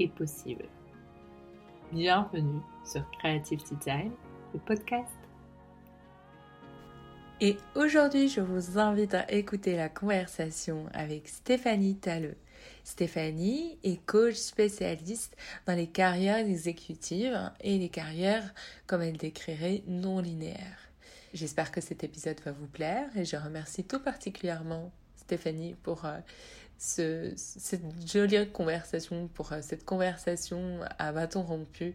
est possible. Bienvenue sur Creative Design, le podcast. Et aujourd'hui, je vous invite à écouter la conversation avec Stéphanie Talleux. Stéphanie est coach spécialiste dans les carrières exécutives et les carrières, comme elle décrirait, non linéaires. J'espère que cet épisode va vous plaire et je remercie tout particulièrement Stéphanie pour euh, cette jolie conversation, pour euh, cette conversation à bâton rompu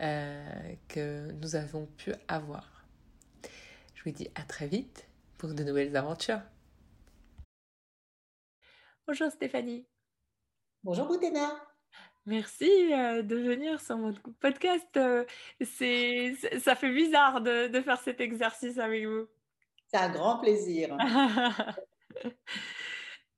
euh, que nous avons pu avoir. Je vous dis à très vite pour de nouvelles aventures. Bonjour Stéphanie. Bonjour Boutena. Merci de venir sur mon podcast. c'est, ça fait bizarre de, de faire cet exercice avec vous. C'est un grand plaisir.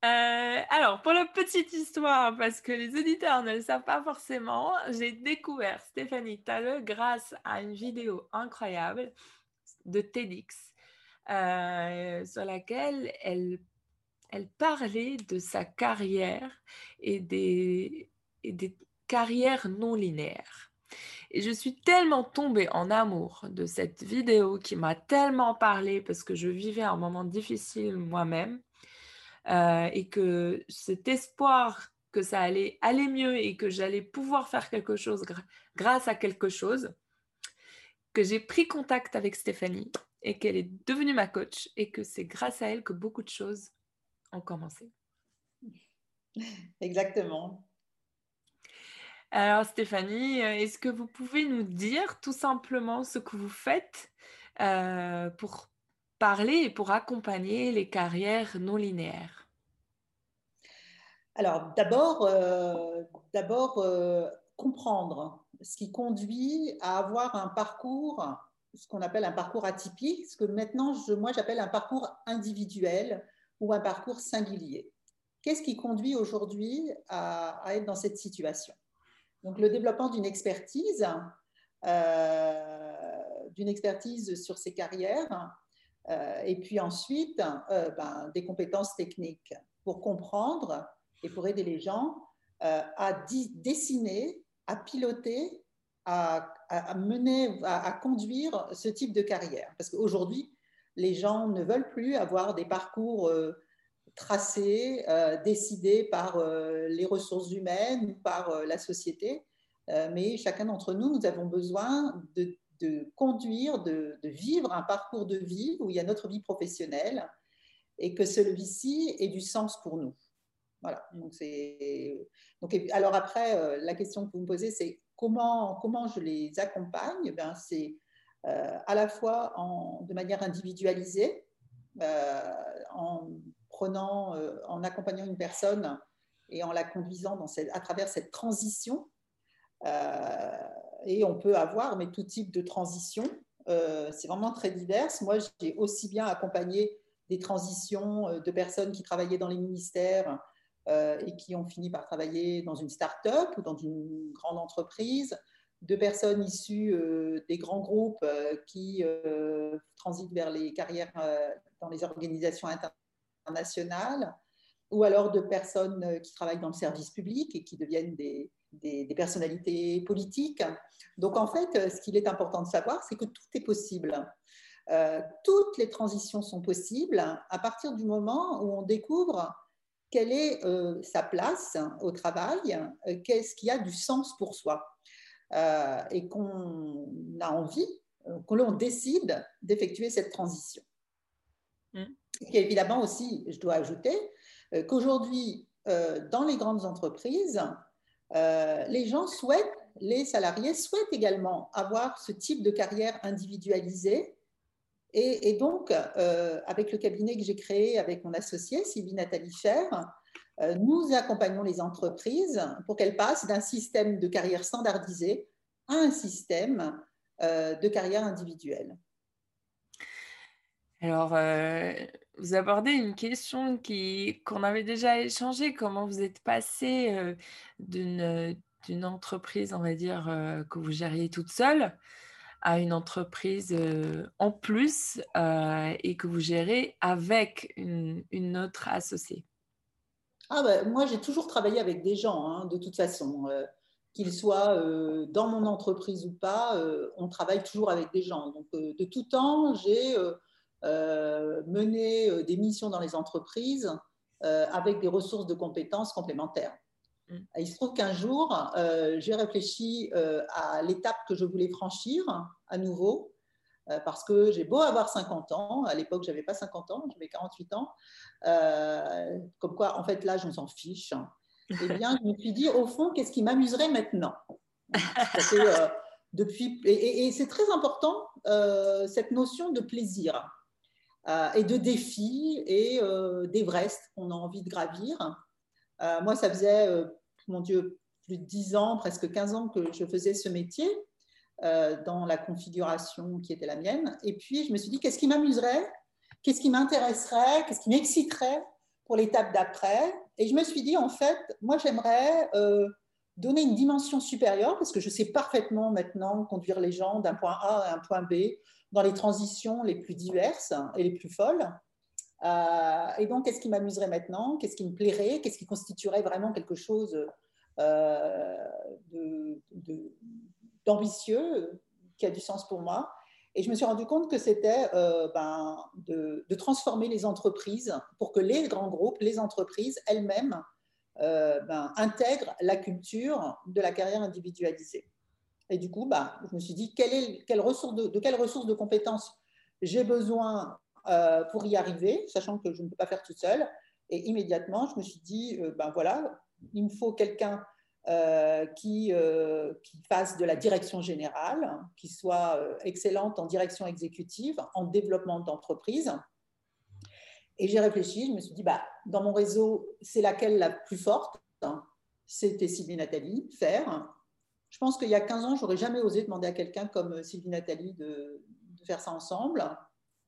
Euh, alors, pour la petite histoire, parce que les auditeurs ne le savent pas forcément, j'ai découvert Stéphanie Talleux grâce à une vidéo incroyable de TEDx euh, sur laquelle elle, elle parlait de sa carrière et des, et des carrières non linéaires. Et je suis tellement tombée en amour de cette vidéo qui m'a tellement parlé parce que je vivais un moment difficile moi-même euh, et que cet espoir que ça allait aller mieux et que j'allais pouvoir faire quelque chose grâce à quelque chose, que j'ai pris contact avec Stéphanie et qu'elle est devenue ma coach et que c'est grâce à elle que beaucoup de choses ont commencé. Exactement. Alors Stéphanie, euh, est-ce que vous pouvez nous dire tout simplement ce que vous faites euh, pour parler et pour accompagner les carrières non linéaires? Alors d'abord, euh, d'abord comprendre ce qui conduit à avoir un parcours, ce qu'on appelle un parcours atypique, ce que maintenant moi j'appelle un parcours individuel ou un parcours singulier. Qu'est-ce qui conduit aujourd'hui à être dans cette situation? Donc, le développement d'une expertise, euh, d'une expertise sur ses carrières, euh, et puis ensuite euh, ben, des compétences techniques pour comprendre et pour aider les gens à dessiner, à piloter, à, mener, à, conduire ce type de carrière. Parce qu'aujourd'hui, les gens ne veulent plus avoir des parcours tracé, euh, décidé par euh, les ressources humaines par euh, la société. mais chacun d'entre nous, nous avons besoin de, conduire, de, vivre un parcours de vie où il y a notre vie professionnelle et que celui-ci ait du sens pour nous. Voilà. Donc, donc, alors après, la question que vous me posez, c'est comment, comment je les accompagne? Ben, C'est à la fois en, de manière individualisée, en prenant, euh, en accompagnant une personne et en la conduisant à travers cette transition. Euh, et on peut avoir mais tout type de transition. Euh, c'est vraiment très divers. Moi, j'ai aussi bien accompagné des transitions de personnes qui travaillaient dans les ministères et qui ont fini par travailler dans une start-up ou dans une grande entreprise, de personnes issues des grands groupes qui transitent vers les carrières dans les organisations internationales nationales, ou alors de personnes euh, qui travaillent dans le service public et qui deviennent des, des, personnalités politiques. Donc en fait, euh, ce qu'il est important de savoir, c'est que tout est possible. Euh, toutes les transitions sont possibles à partir du moment où on découvre quelle est sa place au travail, qu'est-ce qui a du sens pour soi, et qu'on a envie, qu'on décide d'effectuer cette transition. Mmh. Et évidemment aussi, je dois ajouter euh, qu'aujourd'hui, euh, dans les grandes entreprises, euh, les gens souhaitent, les salariés souhaitent également avoir ce type de carrière individualisée. Et, donc, avec le cabinet que j'ai créé avec mon associé, Sylvie Nathalie Cher, nous accompagnons les entreprises pour qu'elles passent d'un système de carrière standardisé à un système de carrière individuelle. Alors, vous abordez une question qu'on avait déjà échangée. Comment vous êtes passé d'une d'une entreprise, on va dire, que vous gériez toute seule à une entreprise en plus et que vous gérez avec une, autre associée? Ah ben, Moi, j'ai toujours travaillé avec des gens, hein, de toute façon. qu'ils soient dans mon entreprise ou pas, on travaille toujours avec des gens. Donc, de tout temps, j'ai mené des missions dans les entreprises avec des ressources de compétences complémentaires. Mm. Il se trouve qu'un jour, euh, j'ai réfléchi euh, à l'étape que je voulais franchir à nouveau, euh, parce que j'ai beau avoir 50 ans, à l'époque, je n'avais pas 50 ans, j'avais 48 ans, comme quoi, en fait, là, je s'en fiche. Eh bien, je me suis dit, au fond, qu'est-ce qui m'amuserait maintenant? Depuis, Et, et c'est très important, cette notion de plaisir et de défi et d'Everest qu'on a envie de gravir. Euh, moi, ça faisait, euh, mon Dieu, plus de 10 ans, presque 15 ans que je faisais ce métier euh, dans la configuration qui était la mienne. Et puis, je me suis dit, qu'est-ce qui m'amuserait Qu'est-ce qui m'intéresserait Qu'est-ce qui m'exciterait pour l'étape d'après? Et je me suis dit, en fait, moi, j'aimerais donner une dimension supérieure, parce que je sais parfaitement maintenant conduire les gens d'un point A à un point B dans les transitions les plus diverses et les plus folles. Euh, et donc, qu'est-ce qui m'amuserait maintenant? Qu'est-ce qui me plairait? Qu'est-ce qui constituerait vraiment quelque chose euh, d'ambitieux, qui a du sens pour moi? Et je me suis rendu compte que c'était euh, ben, de, transformer les entreprises pour que les grands groupes, les entreprises elles-mêmes, ben, intègrent la culture de la carrière individualisée. Et du coup, ben, je me suis dit, quelle ressource de, quelles ressources de compétences j'ai besoin euh, pour y arriver, sachant que je ne peux pas faire tout seul. Et immédiatement, je me suis dit, euh, ben voilà, il me faut quelqu'un euh, qui, qui fasse de la direction générale, qui soit excellente en direction exécutive, en développement d'entreprise. Et j'ai réfléchi, je me suis dit, bah, dans mon réseau, c'est laquelle la plus forte C'était Sylvie Nathalie, faire. Je pense qu'il y a 15 ans, j'aurais jamais osé demander à quelqu'un comme Sylvie Nathalie de, faire ça ensemble.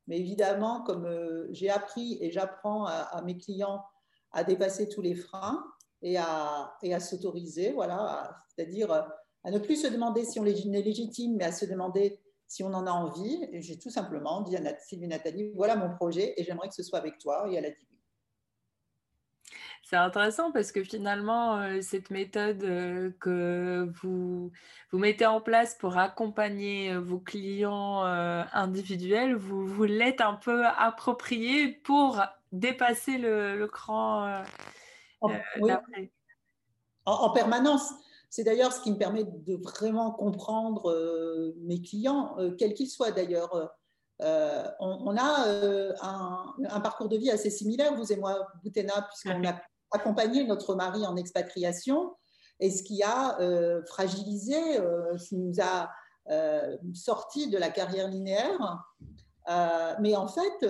Mais évidemment, comme euh, j'ai appris et j'apprends à, mes clients à dépasser tous les freins et à, et à s'autoriser, voilà, c'est-à-dire euh, à ne plus se demander si on est légitime, mais à se demander si on en a envie. Et j'ai tout simplement dit à Sylvie Nathalie, voilà mon projet et j'aimerais que ce soit avec toi. Et elle a dit c'est intéressant parce que finalement, euh, cette méthode euh, que vous, vous mettez en place pour accompagner euh, vos clients individuels, vous, vous l'êtes un peu appropriée pour dépasser le, cran en, en, permanence. C'est d'ailleurs ce qui me permet de vraiment comprendre mes clients, quels qu'ils soient d'ailleurs. on, a un, un, parcours de vie assez similaire, vous et moi, Boutena, puisqu'on a accompagner notre mari en expatriation et ce qui a euh, fragilisé, euh, ce qui nous a euh, sorti de la carrière linéaire. mais en fait,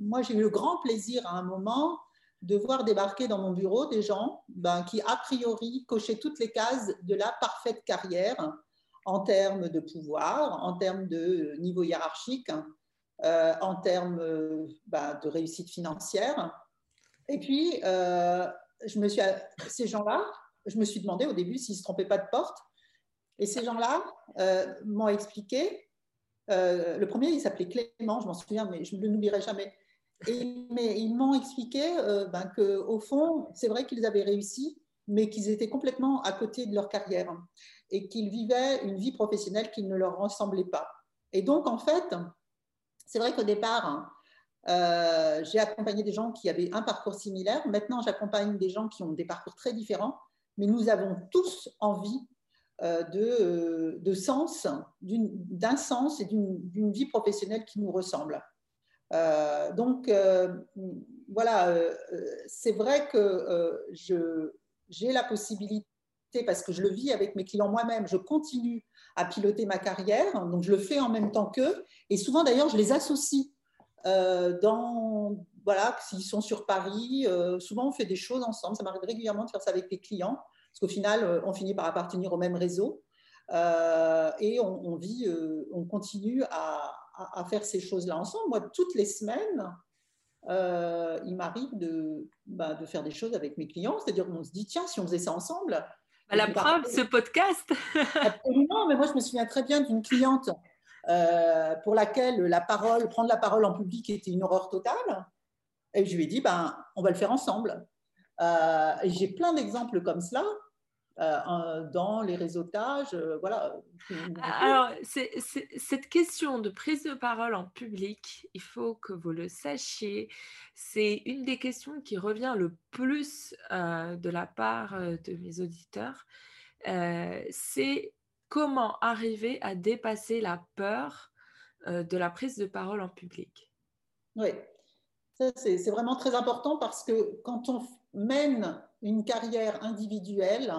moi, j'ai eu le grand plaisir à un moment de voir débarquer dans mon bureau des gens ben, qui, a priori, cochaient toutes les cases de la parfaite carrière en termes de pouvoir, en termes de niveau hiérarchique, en termes ben, de réussite financière. Et puis, euh, je me suis, ces gens-là, je me suis demandé au début s'ils ne se trompaient pas de porte. Et ces gens-là euh, m'ont expliqué. Euh, le premier, il s'appelait Clément, je m'en souviens, mais je ne l'oublierai jamais. Mais ils m'ont expliqué ben, qu'au fond, c'est vrai qu'ils avaient réussi, mais qu'ils étaient complètement à côté de leur carrière et qu'ils vivaient une vie professionnelle qui ne leur ressemblait pas. Et donc, en fait, c'est vrai qu'au départ, euh, j'ai accompagné des gens qui avaient un parcours similaire. Maintenant, j'accompagne des gens qui ont des parcours très différents, mais nous avons tous envie euh, euh, de, sens, d'un sens et d'une vie professionnelle qui nous ressemble. Donc, voilà, c'est vrai que j'ai la possibilité, parce que je le vis avec mes clients moi-même, je continue à piloter ma carrière, donc je le fais en même temps qu'eux, et souvent d'ailleurs, je les associe euh, dans, voilà, s'ils sont sur Paris, souvent on fait des choses ensemble. Ça m'arrive régulièrement de faire ça avec les clients, parce qu'au final, on finit par appartenir au même réseau. et on, vit, on continue à, à, faire ces choses-là ensemble. Moi, toutes les semaines, euh, il m'arrive de, bah, de, faire des choses avec mes clients. C'est-à-dire qu'on se dit, tiens, si on faisait ça ensemble. Bah, la preuve, ce podcast. Absolument, mais moi, je me souviens très bien d'une cliente euh, pour laquelle la parole, prendre la parole en public était une horreur totale. Et je lui ai dit, ben, on va le faire ensemble. Euh, j'ai plein d'exemples comme cela. Euh, dans les réseautages. Euh, voilà. Alors, cette question de prise de parole en public, il faut que vous le sachiez, c'est une des questions qui revient le plus euh, de la part de mes auditeurs. c'est comment arriver à dépasser la peur de la prise de parole en public? Oui, c'est vraiment très important parce que quand on mène une carrière individuelle,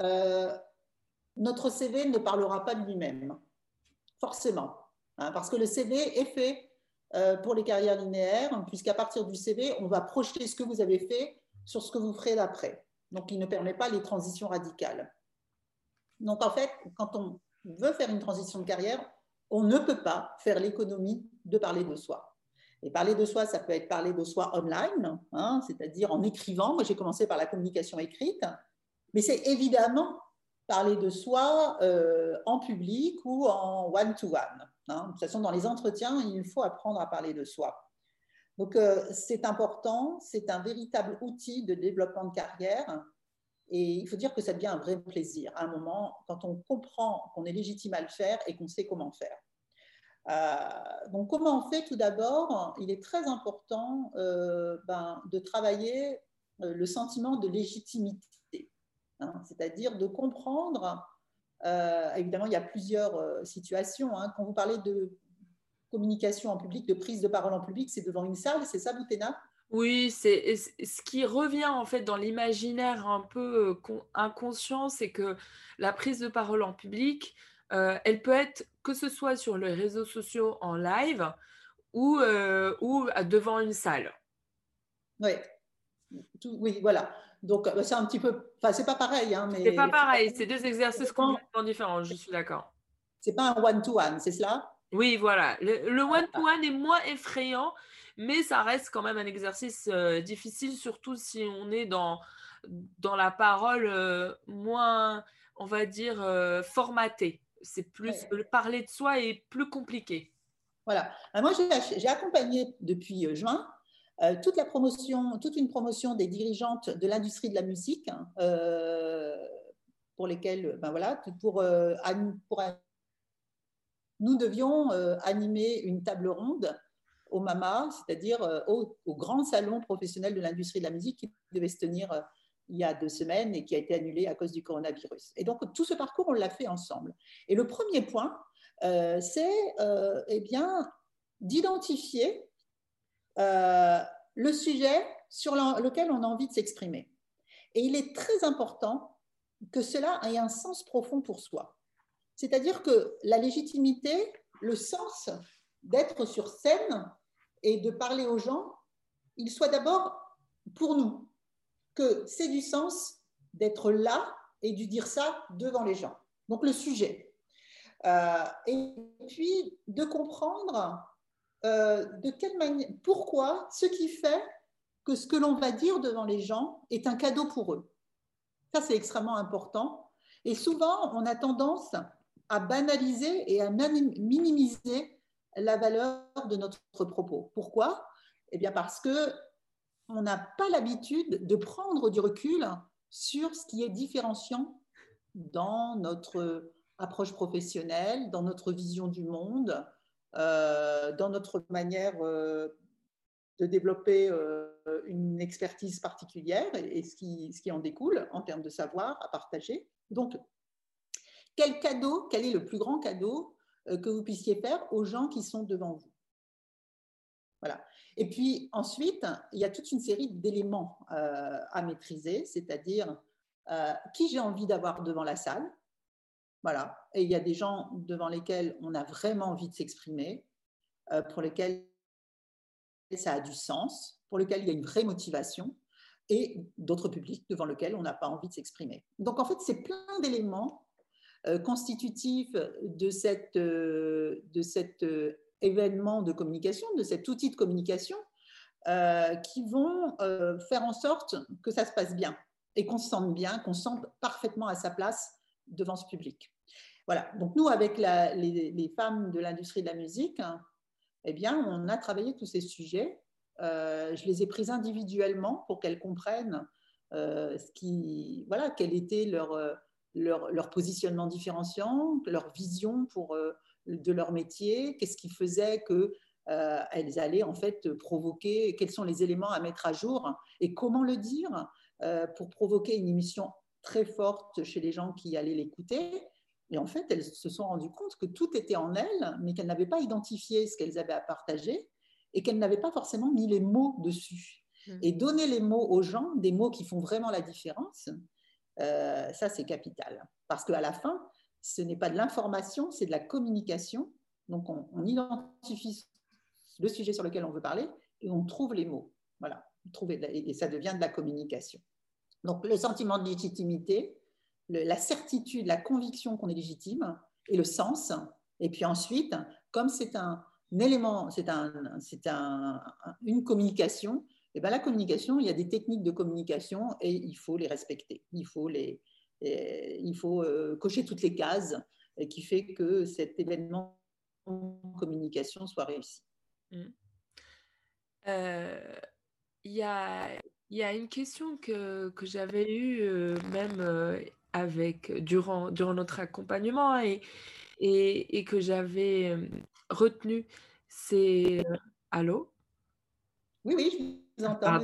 euh, notre CV ne parlera pas de lui-même, forcément, hein, parce que le CV est fait euh, pour les carrières linéaires, puisqu'à partir du CV, on va projeter ce que vous avez fait sur ce que vous ferez d'après. Donc, il ne permet pas les transitions radicales. Donc, en fait, quand on veut faire une transition de carrière, on ne peut pas faire l'économie de parler de soi. Et parler de soi, ça peut être parler de soi online, hein, c'est-à-dire en écrivant. Moi, j'ai commencé par la communication écrite. Mais c'est évidemment parler de soi euh, en public ou en one-to-one. Hein. De toute façon, dans les entretiens, il faut apprendre à parler de soi. Donc, euh, c'est important, c'est un véritable outil de développement de carrière. Et il faut dire que ça devient un vrai plaisir à un moment quand on comprend qu'on est légitime à le faire et qu'on sait comment faire. Euh, donc, comment on fait Tout d'abord, il est très important ben, de travailler le sentiment de légitimité Hein, c'est-à-dire de comprendre, euh, évidemment il y a plusieurs euh, situations, hein. quand vous parlez de communication en public, de prise de parole en public, c'est devant une salle, c'est ça Boutena? Oui, c'est ce qui revient en fait dans l'imaginaire un peu euh, inconscient, c'est que la prise de parole en public, elle peut être que ce soit sur les réseaux sociaux en live ou, ou devant une salle. Oui, oui, voilà. Donc, euh, c'est un petit peu. Enfin, c'est pas pareil. Hein, mais... C'est pas pareil. C'est deux exercices complètement différents. Je suis d'accord. C'est pas un one-to-one, c'est cela? Oui, voilà. Le one-to-one est moins effrayant, mais ça reste quand même un exercice euh, difficile, surtout si on est dans, dans la parole euh, moins, on va dire, formatée. C'est plus. Parler de soi est plus compliqué. Voilà. moi, j'ai accompagné depuis juin euh, toute la promotion, toute une promotion des dirigeantes de l'industrie de la musique, hein, euh, pour lesquelles, ben voilà, pour, euh, nous devions animer une table ronde au MAMA, c'est-à-dire au, grand salon professionnel de l'industrie de la musique qui devait se tenir il y a deux semaines et qui a été annulé à cause du coronavirus. Et donc, tout ce parcours, on l'a fait ensemble. Et le premier point, c'est eh bien d'identifier euh, le sujet sur lequel on a envie de s'exprimer. Et il est très important que cela ait un sens profond pour soi. C'est-à-dire que la légitimité, le sens d'être sur scène et de parler aux gens, il soit d'abord pour nous, que c'est du sens d'être là et de dire ça devant les gens. Donc le sujet. Euh, et puis de comprendre euh, de quelle manière, pourquoi, ce qui fait que ce que l'on va dire devant les gens est un cadeau pour eux? Ça, c'est extrêmement important. Et souvent, on a tendance à banaliser et à minimiser la valeur de notre propos. Pourquoi? Eh bien, parce que on n'a pas l'habitude de prendre du recul sur ce qui est différenciant dans notre approche professionnelle, dans notre vision du monde, dans notre manière euh, de développer euh, une expertise particulière et, ce, qui, ce qui en découle en termes de savoir à partager. Donc, quel cadeau, quel est le plus grand cadeau que vous puissiez faire aux gens qui sont devant vous? Voilà. Et puis ensuite, il y a toute une série d'éléments à maîtriser, c'est-à-dire qui j'ai envie d'avoir devant la salle, voilà. Et il y a des gens devant lesquels on a vraiment envie de s'exprimer, euh, pour lesquels ça a du sens, pour lesquels il y a une vraie motivation, et d'autres publics devant lesquels on n'a pas envie de s'exprimer. Donc en fait, c'est plein d'éléments euh, constitutifs de, euh, de cet événement de communication, de cet outil de communication, qui vont faire en sorte que ça se passe bien et qu'on se sente bien, qu'on se sente parfaitement à sa place devant ce public. Voilà, donc nous, avec les, femmes de l'industrie de la musique, hein, eh bien, on a travaillé tous ces sujets. Euh, je les ai prises individuellement pour qu'elles comprennent euh, ce qui, voilà, quel était leur, euh, leur, leur, positionnement différenciant, leur vision pour, de leur métier, qu'est-ce qui faisait que elles allaient en fait provoquer, quels sont les éléments à mettre à jour et comment le dire pour provoquer une émission très forte chez les gens qui allaient l'écouter et en fait, elles se sont rendues compte que tout était en elles, mais qu'elles n'avaient pas identifié ce qu'elles avaient à partager et qu'elles n'avaient pas forcément mis les mots dessus. Mmh. Et donner les mots aux gens, des mots qui font vraiment la différence, euh, ça c'est capital. Parce qu'à la fin, ce n'est pas de l'information, c'est de la communication. Donc on, identifie le sujet sur lequel on veut parler et on trouve les mots. Voilà, et ça devient de la communication. Donc le sentiment de légitimité, la certitude, la conviction qu'on est légitime et le sens. Et puis ensuite, comme c'est un, élément, c'est un, un, une communication, et eh bien la communication, il y a des techniques de communication et il faut les respecter. Il faut, les, il faut euh, cocher toutes les cases qui fait que cet événement de communication soit réussi. Mmh. Euh, il y, a, y, a, une question que, que j'avais eue euh, même avec durant, durant notre accompagnement et, et, que j'avais retenu, c'est... Allô Oui, oui, je vous entends,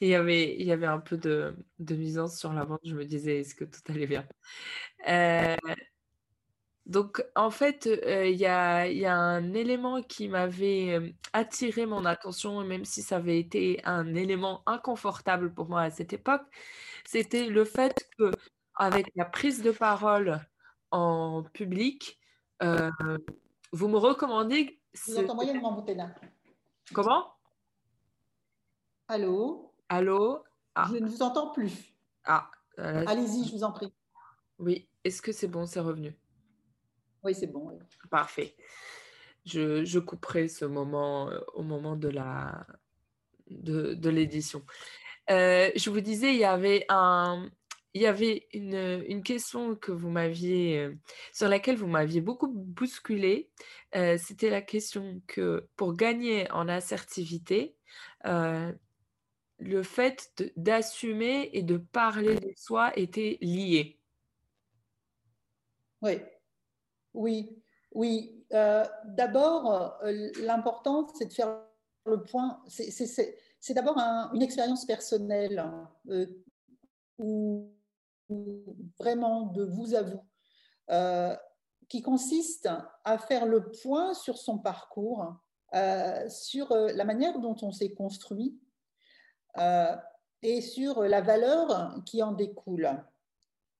il y, avait, il y avait un peu de, de nuisance sur la vente, je me disais, est-ce que tout allait bien? Euh, donc, en fait, il y, a, y, a, un élément qui m'avait attiré mon attention, même si ça avait été un élément inconfortable pour moi à cette époque, c'était le fait que avec la prise de parole en public, euh, vous me recommandez. Boutena. Comment? Allô? Allô? Ah. Je ne vous entends plus. Ah. Euh, Allez-y, je vous en prie. Oui, est-ce que c'est bon, c'est revenu? Oui, c'est bon. Parfait. Je, je, couperai ce moment euh, au moment de la de, de l'édition. je vous disais, il y avait un, il y avait une, une question que vous m'aviez, euh, sur laquelle vous m'aviez beaucoup bousculé. Euh, c'était la question que pour gagner en assertivité, euh, le fait d'assumer et de parler de soi était lié. Oui, oui, oui. d'abord, l'important, c'est de faire le point. C'est d'abord une expérience personnelle hein, où vraiment de vous à vous, euh, qui consiste à faire le point sur son parcours, euh, sur euh, la manière dont on s'est construit et sur la valeur qui en découle.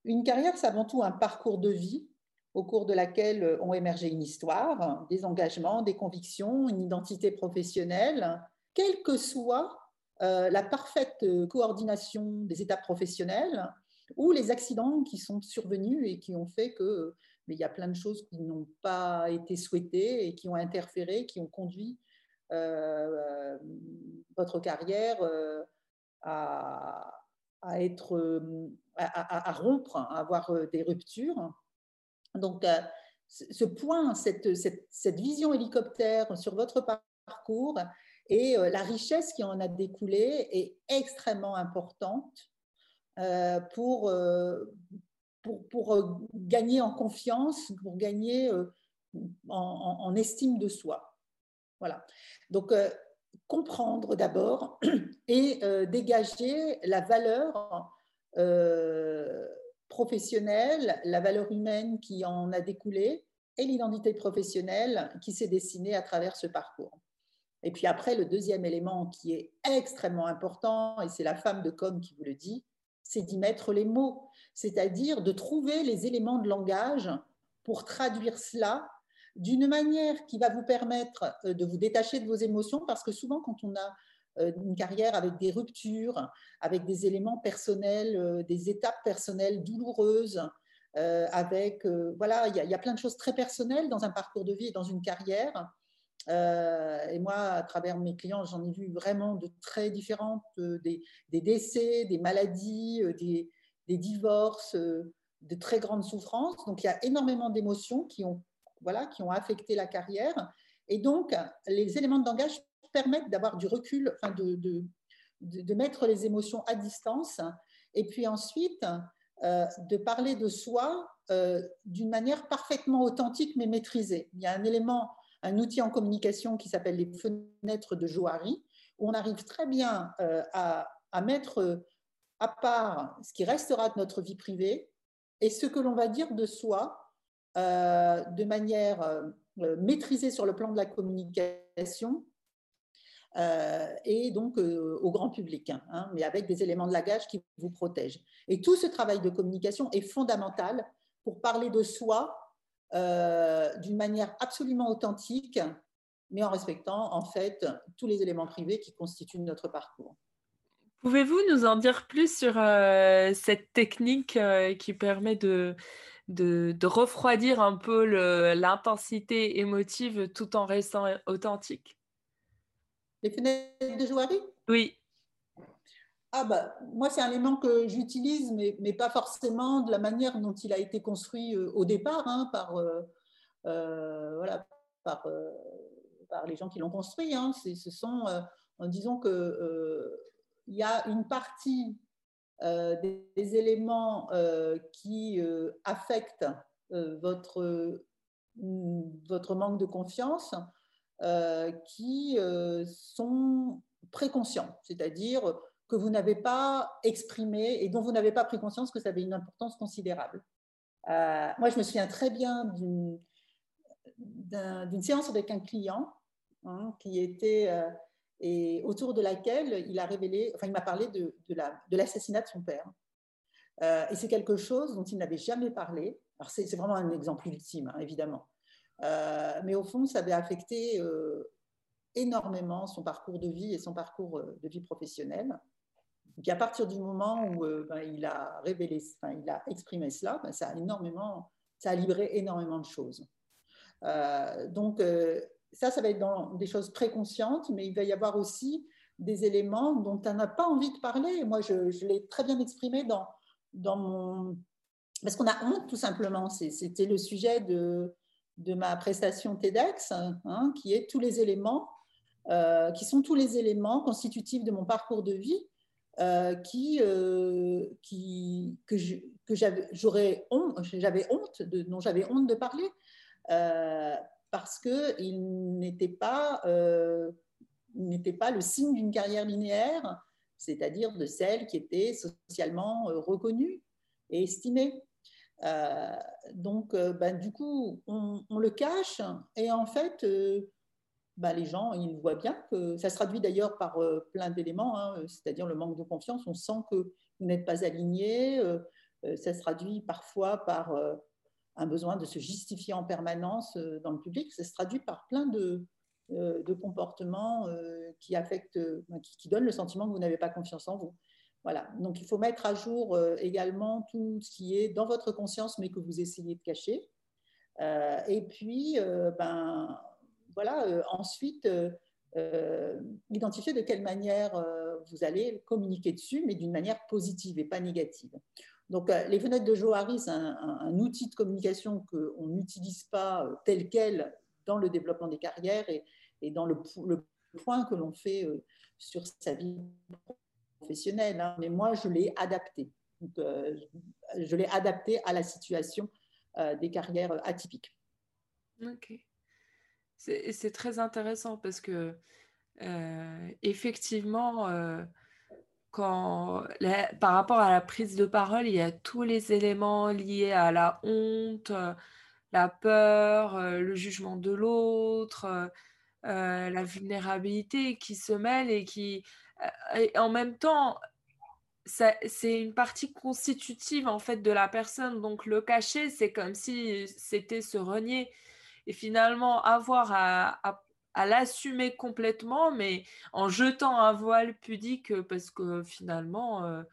Une carrière, c'est avant tout un parcours de vie au cours de laquelle ont émergé une histoire, des engagements, des convictions, une identité professionnelle, quelle que soit la parfaite coordination des étapes professionnelles ou les accidents qui sont survenus et qui ont fait que mais il y a plein de choses qui n'ont pas été souhaitées et qui ont interféré, qui ont conduit euh, votre carrière euh, à, à, rompre, à avoir euh, des ruptures. Donc, ce point, cette, vision hélicoptère sur votre parcours et la richesse qui en a découlé est extrêmement importante euh, pour, euh, pour, pour, euh, gagner en confiance, pour gagner en, estime de soi. Voilà. Donc, comprendre d'abord et dégager la valeur professionnelle, la valeur humaine qui en a découlé et l'identité professionnelle qui s'est dessinée à travers ce parcours. Et puis après, le deuxième élément qui est extrêmement important, et c'est la femme de com qui vous le dit, c'est d'y mettre les mots, c'est-à-dire de trouver les éléments de langage pour traduire cela d'une manière qui va vous permettre de vous détacher de vos émotions, parce que souvent quand on a une carrière avec des ruptures, avec des éléments personnels, des étapes personnelles douloureuses, avec, voilà, il y, a plein de choses très personnelles dans un parcours de vie et dans une carrière. Et moi, à travers mes clients, j'en ai vu vraiment de très différentes, des, décès, des maladies, des, des divorces, de très grandes souffrances. Donc, il y a énormément d'émotions qui ont, voilà, qui ont affecté la carrière. Et donc, les éléments de langage permettent d'avoir du recul, enfin de, de, mettre les émotions à distance. Et puis ensuite, euh, de parler de soi euh, d'une manière parfaitement authentique mais maîtrisée. Il y a un élément, un outil en communication qui s'appelle les fenêtres de Johari, où on arrive très bien euh, à, à mettre à part ce qui restera de notre vie privée et ce que l'on va dire de soi euh, de manière euh, maîtrisée sur le plan de la communication euh, et donc au grand public, hein, mais avec des éléments de langage qui vous protègent. Et tout ce travail de communication est fondamental pour parler de soi d'une manière absolument authentique, mais en respectant en fait tous les éléments privés qui constituent notre parcours. Pouvez-vous nous en dire plus sur euh, cette technique euh, qui permet de, de, refroidir un peu l'intensité émotive tout en restant authentique? Les fenêtres de Jouari Oui. Ah bah, moi, c'est un élément que j'utilise, mais, pas forcément de la manière dont il a été construit euh, au départ, hein, par, voilà, par, les gens qui l'ont construit. Hein. Ce sont, en que il y a une partie euh, des, éléments euh, qui euh, affectent votre, votre manque de confiance qui sont préconscients, c'est-à-dire que vous n'avez pas exprimé et dont vous n'avez pas pris conscience que ça avait une importance considérable. moi, je me souviens très bien d'une séance avec un client hein, qui était et autour de laquelle il a révélé, enfin, il m'a parlé de, de l'assassinat de, son père. Euh, et c'est quelque chose dont il n'avait jamais parlé. Alors, c'est, vraiment un exemple ultime, hein, évidemment. Euh, mais au fond, ça avait affecté euh, énormément son parcours de vie et son parcours de vie professionnelle. Et à partir du moment où ben, il a révélé, enfin, il a exprimé cela, ben, ça a énormément, ça a libéré énormément de choses. donc, ça, ça va être dans des choses très conscientes, mais il va y avoir aussi des éléments dont on n'a pas envie de parler. Moi, je, l'ai très bien exprimé dans, dans mon... Parce qu'on a honte, tout simplement. C'était le sujet de, de ma prestation TEDx, hein, qui est tous les éléments, euh, qui sont tous les éléments constitutifs de mon parcours de vie, euh, qui, euh, qui, que j'avais honte, de, dont j'avais honte de parler parce qu'il n'était pas, euh, n'était pas le signe d'une carrière linéaire, c'est-à-dire de celle qui était socialement euh, reconnue et estimée. Euh, donc, ben, du coup, on, le cache et en fait, ben, les gens, ils voient bien que ça se traduit d'ailleurs par plein d'éléments, hein, c'est-à-dire le manque de confiance. On sent que vous n'êtes pas aligné. ça se traduit parfois par un besoin de se justifier en permanence euh, dans le public, ça se traduit par plein de, euh, de comportements euh, qui affectent, qui, donnent le sentiment que vous n'avez pas confiance en vous. Voilà. Donc, il faut mettre à jour également tout ce qui est dans votre conscience, mais que vous essayez de cacher. et puis, ben, voilà, ensuite, identifier de quelle manière vous allez communiquer dessus, mais d'une manière positive et pas négative. Donc, euh, les fenêtres de Johari, c'est un, outil de communication qu'on n'utilise pas euh, tel quel dans le développement des carrières et, dans le, point que l'on fait euh, sur sa vie professionnelle. Hein. Mais moi, je l'ai adapté. je l'ai adapté à la situation des carrières atypiques. Ok. C'est très intéressant parce que, effectivement, par rapport à la prise de parole, il y a tous les éléments liés à la honte, euh, la peur, euh, le jugement de l'autre, euh, la vulnérabilité qui se mêlent et qui, en même temps, c'est une partie constitutive en fait de la personne. Donc le cacher, c'est comme si c'était se renier. Et finalement avoir à, à l'assumer complètement, mais en jetant un voile pudique, parce que finalement,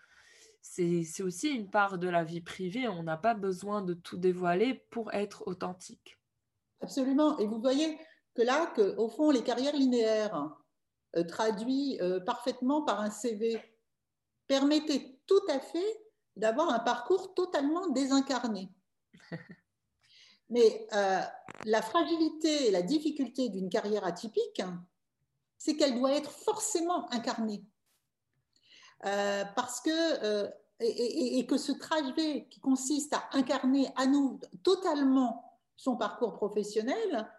c'est aussi une part de la vie privée. On n'a pas besoin de tout dévoiler pour être authentique. Absolument. Et vous voyez que là, que, au fond, les carrières linéaires euh, traduits euh, parfaitement par un CV permettaient tout à fait d'avoir un parcours totalement désincarné. Mais euh, la fragilité et la difficulté d'une carrière atypique, c'est qu'elle doit être forcément incarnée. Euh, parce que, euh, et, que ce trajet qui consiste à incarner à nous totalement son parcours professionnel,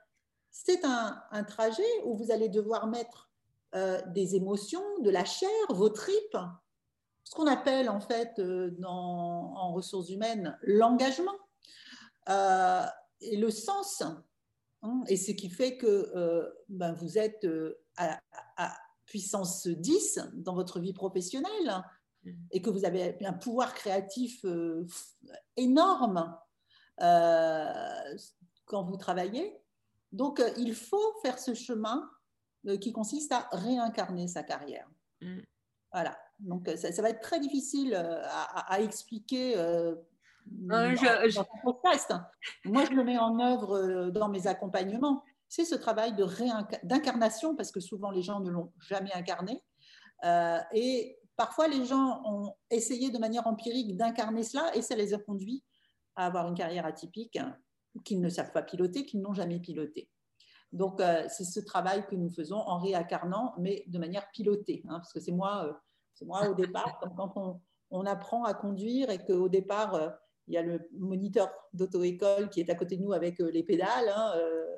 c'est un, trajet où vous allez devoir mettre des émotions, de la chair, vos tripes, ce qu'on appelle en fait dans, en ressources humaines l'engagement et le sens. Hein, et ce qui fait que ben, vous êtes à, à, puissance 10 dans votre vie professionnelle mm. et que vous avez un pouvoir créatif euh, énorme euh, quand vous travaillez. Donc, euh, il faut faire ce chemin qui consiste à réincarner sa carrière. Mm. Voilà. Donc, ça, va être très difficile à, expliquer. Moi, je le mets en œuvre dans mes accompagnements c'est ce travail d'incarnation, parce que souvent les gens ne l'ont jamais incarné. Euh, et parfois les gens ont essayé de manière empirique d'incarner cela et ça les a conduits à avoir une carrière atypique qu'ils ne savent pas piloter, qu'ils n'ont jamais piloté. Donc euh, c'est ce travail que nous faisons en réincarnant, mais de manière pilotée, hein, parce que c'est moi, euh, moi au départ, comme quand on, on, apprend à conduire et qu'au départ il y a le moniteur d'auto-école qui est à côté de nous avec les pédales. Hein,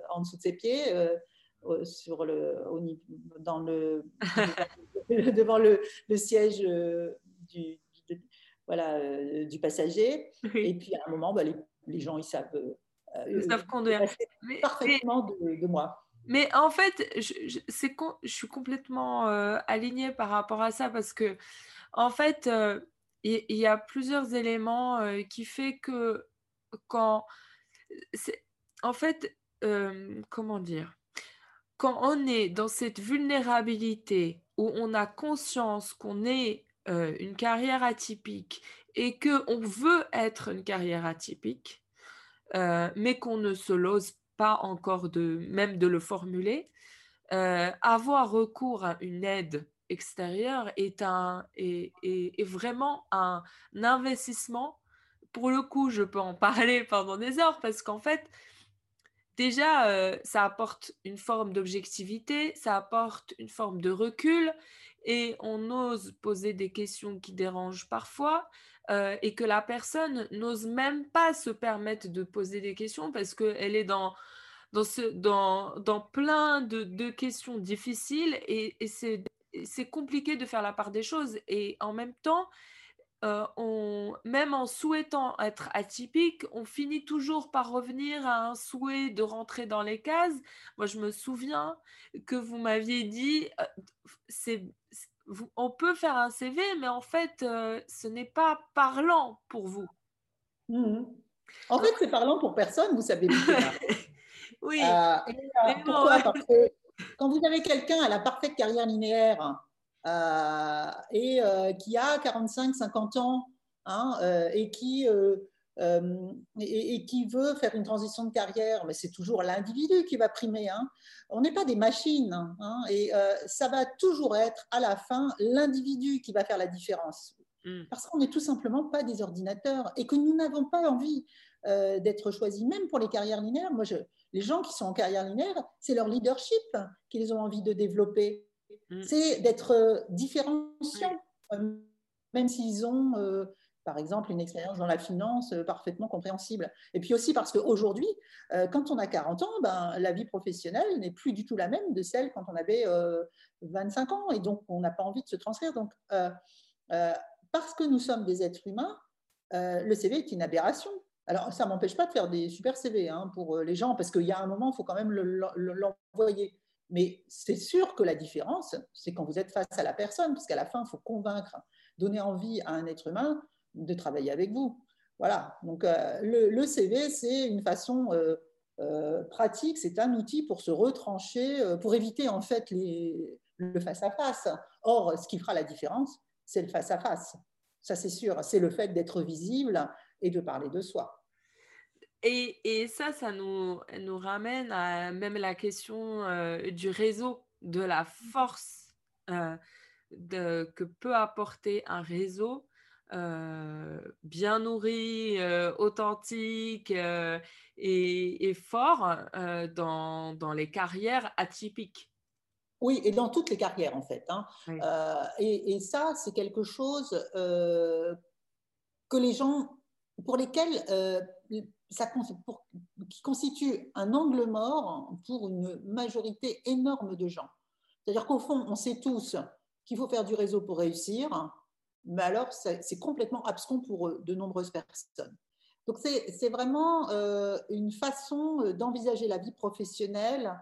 en dessous de ses pieds, euh, sur le, dans le, devant le, siège euh, du, voilà, euh, du passager. Et puis à un moment, bah, les, gens, ils savent, ils savent conduire. parfaitement de, moi. Mais en fait, je, je, je suis complètement alignée par rapport à ça parce que, en fait, il y, a plusieurs éléments qui fait que quand. En fait, comment dire Quand on est dans cette vulnérabilité où on a conscience qu'on est une carrière atypique et qu'on veut être une carrière atypique, mais qu'on ne se l'ose pas encore de même de le formuler, avoir recours à une aide extérieure est, un, est, est, vraiment un investissement. Pour le coup, je peux en parler pendant des heures parce qu'en fait, déjà, euh, ça apporte une forme d'objectivité, ça apporte une forme de recul et on ose poser des questions qui dérangent parfois euh, et que la personne n'ose même pas se permettre de poser des questions parce qu'elle est dans, dans, ce, dans, dans plein de, de questions difficiles et c'est compliqué de faire la part des choses. Et en même temps, on, même en souhaitant être atypique, on finit toujours par revenir à un souhait de rentrer dans les cases. Moi, je me souviens que vous m'aviez dit, c'est, on peut faire un CV, mais en fait, ce n'est pas parlant pour vous. Mmh en fait, c'est parlant pour personne, vous savez. oui. Euh, pourquoi? Parce que quand vous avez quelqu'un à la parfaite carrière linéaire, euh, et euh, qui a 45-50 ans hein, euh, et qui et, qui veut faire une transition de carrière, mais c'est toujours l'individu qui va primer. Hein. On n'est pas des machines, hein, et ça va toujours être à la fin l'individu qui va faire la différence. Mm. Parce qu'on n'est tout simplement pas des ordinateurs et que nous n'avons pas envie d'être choisis, même pour les carrières linéaires. Moi, je, les gens qui sont en carrière linéaire, c'est leur leadership qu'ils ont envie de développer. Mm. c'est d'être euh, différenciant, euh, même s'ils ont, euh, par exemple, une expérience dans la finance parfaitement compréhensible. Et puis aussi parce qu'aujourd'hui, quand on a 40 ans, ben, la vie professionnelle n'est plus du tout la même de celle quand on avait 25 ans, et donc on n'a pas envie de se transférer. Donc, parce que nous sommes des êtres humains, le CV est une aberration. Alors, ça ne m'empêche pas de faire des super CV hein, pour les gens, parce qu'il y a un moment, il faut quand même l'envoyer. Mais c'est sûr que la différence, c'est quand vous êtes face à la personne, parce qu'à la fin, il faut convaincre, donner envie à un être humain de travailler avec vous. Voilà. Donc, euh, le, CV, c'est une façon euh, pratique, c'est un outil pour se retrancher, pour éviter en fait le face-à-face. Or, ce qui fera la différence, c'est le face-à-face. Ça, c'est sûr. C'est le fait d'être visible et de parler de soi. Et, et, ça, ça nous, nous ramène à même la question du réseau, de la force de, que peut apporter un réseau bien nourri, authentique et, fort dans, dans, les carrières atypiques. Oui, et dans toutes les carrières en fait. Hein. Et, et, ça, c'est quelque chose que les gens, pour lesquels ça, pour, qui constitue un angle mort pour une majorité énorme de gens. C'est-à-dire qu'au fond, on sait tous qu'il faut faire du réseau pour réussir, mais alors c'est complètement abscon pour de nombreuses personnes. Donc c'est vraiment euh, une façon d'envisager la vie professionnelle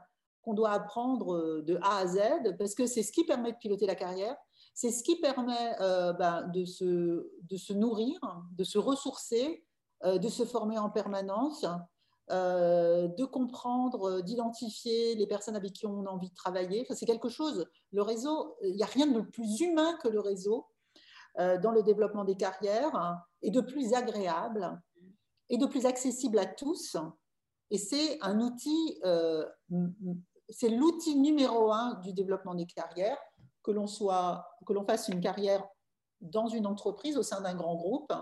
qu'on doit apprendre de A à Z, parce que c'est ce qui permet de piloter la carrière, c'est ce qui permet euh, ben, de, se, nourrir, de se ressourcer, euh, de se former en permanence, euh, de comprendre, d'identifier les personnes avec qui on a envie de travailler. c'est quelque chose, le réseau, il n'y a rien de plus humain que le réseau dans le développement des carrières et de plus agréable et de plus accessible à tous. Et c'est un outil, c'est l'outil numéro un du développement des carrières, que l'on soit, que l'on fasse une carrière dans une entreprise au sein d'un grand groupe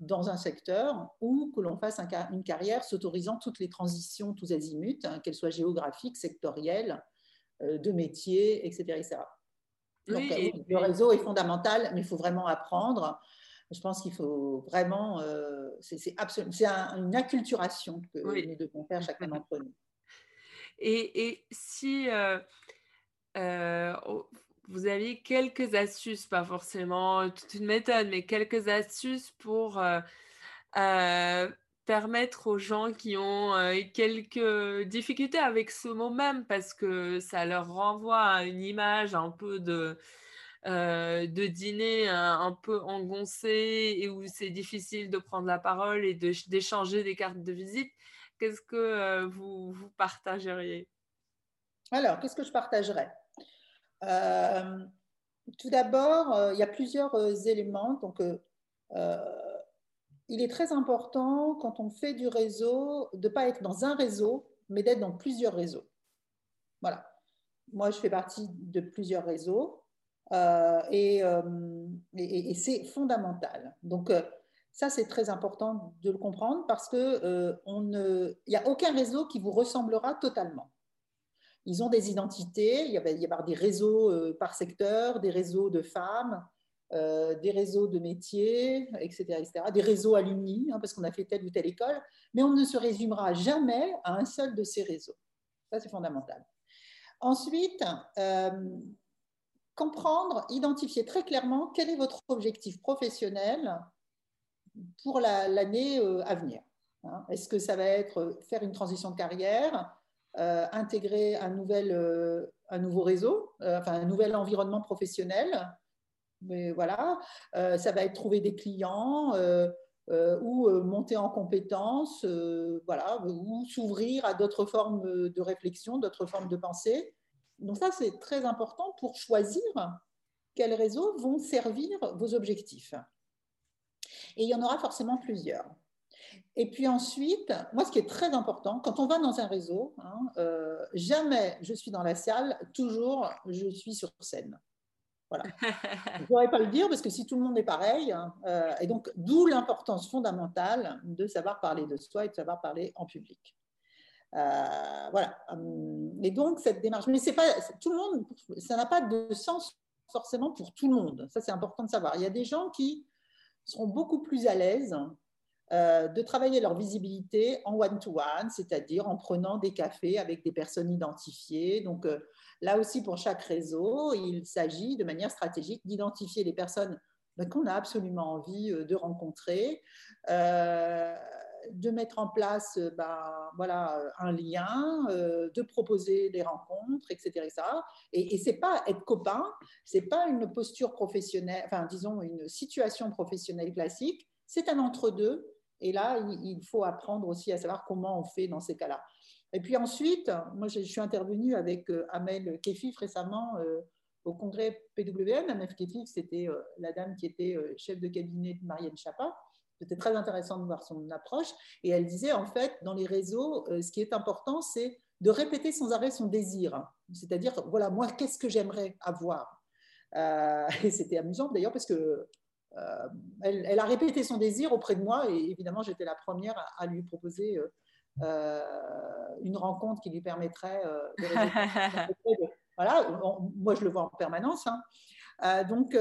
dans un secteur ou que l'on fasse une carrière s'autorisant toutes les transitions tous azimuts, hein, qu'elles soient géographiques, sectorielles, euh, de métiers, etc. Donc, euh, le réseau est fondamental, mais il faut vraiment apprendre. Je pense qu'il faut vraiment, euh, c'est une acculturation que nous devons faire chacun d'entre nous. Et, et si vous avez quelques astuces, pas forcément toute une méthode, mais quelques astuces pour euh, euh, permettre aux gens qui ont euh, quelques difficultés avec ce mot même, parce que ça leur renvoie à une image un peu de, de dîner un, peu engoncé et où c'est difficile de prendre la parole et d'échanger des cartes de visite. Qu'est-ce que vous, vous partageriez? Alors, qu'est-ce que je partagerais? Euh, tout d'abord, euh, il y a plusieurs euh, éléments. Donc, il est très important quand on fait du réseau de ne pas être dans un réseau, mais d'être dans plusieurs réseaux. Voilà. Moi, je fais partie de plusieurs réseaux et, c'est fondamental. Donc, ça, c'est très important de le comprendre parce qu'il n'y a aucun réseau qui vous ressemblera totalement. Ils ont des identités, il va y avoir des réseaux euh, par secteur, des réseaux de femmes, euh, des réseaux de métiers, etc., etc. des réseaux alumni, hein, parce qu'on a fait telle ou telle école, mais on ne se résumera jamais à un seul de ces réseaux. Ça, c'est fondamental. Ensuite, euh, comprendre, identifier très clairement quel est votre objectif professionnel pour l'année à venir. Hein. Est-ce que ça va être faire une transition de carrière euh, intégrer un, nouvel, euh, un nouveau réseau, euh, enfin un nouvel environnement professionnel. Mais voilà, ça va être trouver des clients ou monter en compétences, voilà, ou s'ouvrir à d'autres formes de réflexion, d'autres formes de pensée. Donc ça, c'est très important pour choisir quels réseaux vont servir vos objectifs. Et il y en aura forcément plusieurs. Et puis ensuite, moi, ce qui est très important, quand on va dans un réseau, hein, euh, jamais je suis dans la salle, toujours je suis sur scène. Voilà. Je ne pourrais pas le dire parce que si tout le monde est pareil, hein, euh, et donc d'où l'importance fondamentale de savoir parler de soi et de savoir parler en public. Euh, voilà. Hum, et donc cette démarche, mais c'est pas tout le monde, ça n'a pas de sens forcément pour tout le monde. Ça c'est important de savoir. Il y a des gens qui seront beaucoup plus à l'aise euh, de travailler leur visibilité en one-to-one, c'est-à-dire en prenant des cafés avec des personnes identifiées. Donc euh, là aussi, pour chaque réseau, il s'agit de manière stratégique d'identifier les personnes ben, qu'on a absolument envie euh, de rencontrer, de mettre en place ben, voilà, un lien, de proposer des rencontres, etc. Et, et ce n'est pas être copain, ce n'est pas une posture professionnelle, enfin disons une situation professionnelle classique, c'est un entre-deux Et là, il faut apprendre aussi à savoir comment on fait dans ces cas-là. Et puis ensuite, moi, je suis intervenue avec euh, Amel Kefif récemment euh, au congrès PWM. Amel Kefif, c'était euh, la dame qui était chef de cabinet de Marianne Chapa. C'était très intéressant de voir son approche. Et elle disait, en fait, dans les réseaux, ce qui est important, c'est de répéter sans arrêt son désir. C'est-à-dire, voilà, moi, qu'est-ce que j'aimerais avoir? Et c'était amusant d'ailleurs parce que elle, a répété son désir auprès de moi et évidemment, j'étais la première à, lui proposer euh, une rencontre qui lui permettrait euh, de Voilà, moi je le vois en permanence. Hein. Euh, donc,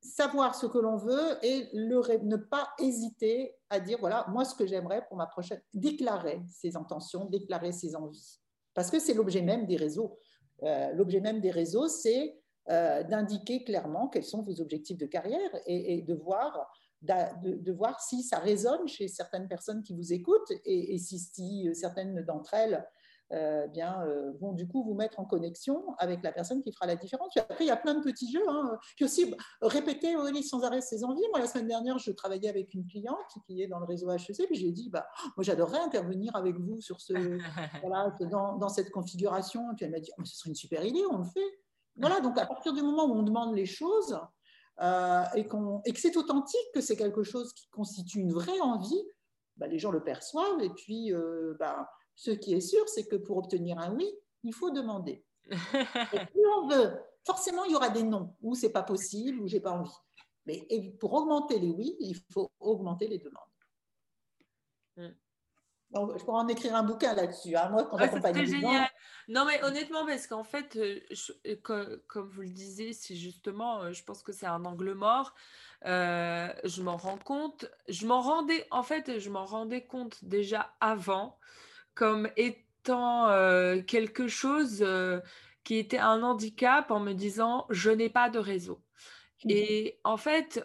savoir ce que l'on veut et le, ne pas hésiter à dire voilà, moi ce que j'aimerais pour ma prochaine, déclarer ses intentions, déclarer ses envies. Parce que c'est l'objet même des réseaux. l'objet même des réseaux, c'est d'indiquer clairement quels sont vos objectifs de carrière et, et de voir de, voir si ça résonne chez certaines personnes qui vous écoutent et, si, certaines d'entre elles euh, bien, euh, vont du coup vous mettre en connexion avec la personne qui fera la différence. après, il y a plein de petits jeux. Hein. Puis aussi, répéter sans arrêt ses envies. Moi, la semaine dernière, je travaillais avec une cliente qui est dans le réseau HEC, puis j'ai dit, bah, moi, j'adorerais intervenir avec vous sur ce, voilà, dans, dans, cette configuration. Et puis elle m'a dit, oh, ce serait une super idée, on le fait. Voilà, donc à partir du moment où on demande les choses, euh, et, que c'est authentique, que c'est quelque chose qui constitue une vraie envie, bah, les gens le perçoivent. Et puis, euh, bah, ce qui est sûr, c'est que pour obtenir un oui, il faut demander. et plus on veut, forcément, il y aura des non, ou c'est pas possible, ou j'ai pas envie. Mais pour augmenter les oui, il faut augmenter les demandes. Mm je pourrais en écrire un bouquin là-dessus. Hein. Moi, quand ouais, génial. Non, mais honnêtement, parce qu'en fait, euh, euh, comme, vous le disiez, c'est justement, euh, je pense que c'est un angle mort. je m'en rends compte. Je m'en rendais, en fait, je m'en rendais compte déjà avant comme étant quelque chose qui était un handicap en me disant je n'ai pas de réseau. Mmh. Et en fait,